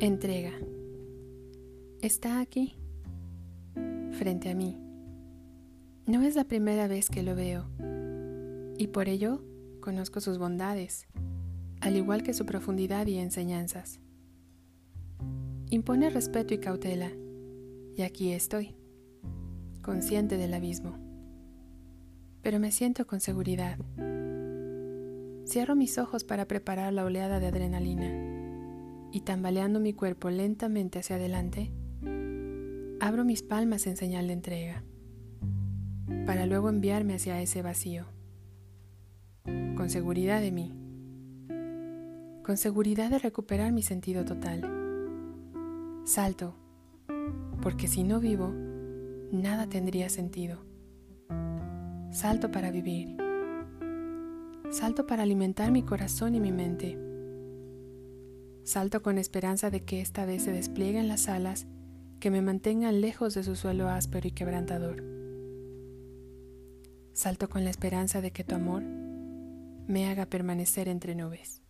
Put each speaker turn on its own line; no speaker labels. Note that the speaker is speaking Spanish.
Entrega. Está aquí, frente a mí. No es la primera vez que lo veo, y por ello conozco sus bondades, al igual que su profundidad y enseñanzas. Impone respeto y cautela, y aquí estoy, consciente del abismo. Pero me siento con seguridad. Cierro mis ojos para preparar la oleada de adrenalina y tambaleando mi cuerpo lentamente hacia adelante, abro mis palmas en señal de entrega, para luego enviarme hacia ese vacío, con seguridad de mí, con seguridad de recuperar mi sentido total. Salto, porque si no vivo, nada tendría sentido. Salto para vivir. Salto para alimentar mi corazón y mi mente Salto con esperanza de que esta vez se desplieguen las alas que me mantengan lejos de su suelo áspero y quebrantador. Salto con la esperanza de que tu amor me haga permanecer entre nubes.